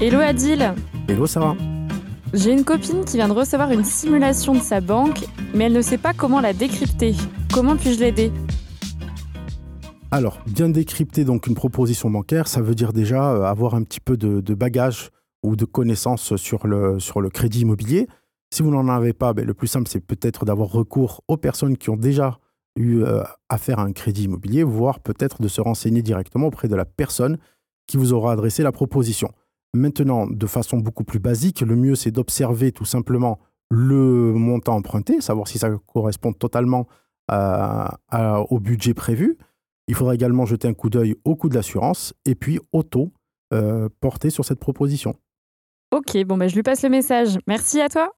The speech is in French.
Hello Adil Hello Sarah J'ai une copine qui vient de recevoir une simulation de sa banque, mais elle ne sait pas comment la décrypter. Comment puis-je l'aider? Alors, bien décrypter donc une proposition bancaire, ça veut dire déjà euh, avoir un petit peu de, de bagage ou de connaissances sur le, sur le crédit immobilier. Si vous n'en avez pas, ben, le plus simple, c'est peut-être d'avoir recours aux personnes qui ont déjà eu euh, affaire à un crédit immobilier, voire peut-être de se renseigner directement auprès de la personne qui vous aura adressé la proposition. Maintenant, de façon beaucoup plus basique, le mieux, c'est d'observer tout simplement le montant emprunté, savoir si ça correspond totalement à- au budget prévu. Il faudra également jeter un coup d'œil au coût de l'assurance et puis au taux euh, porté sur cette proposition. Ok, bon bah je lui passe le message. Merci à toi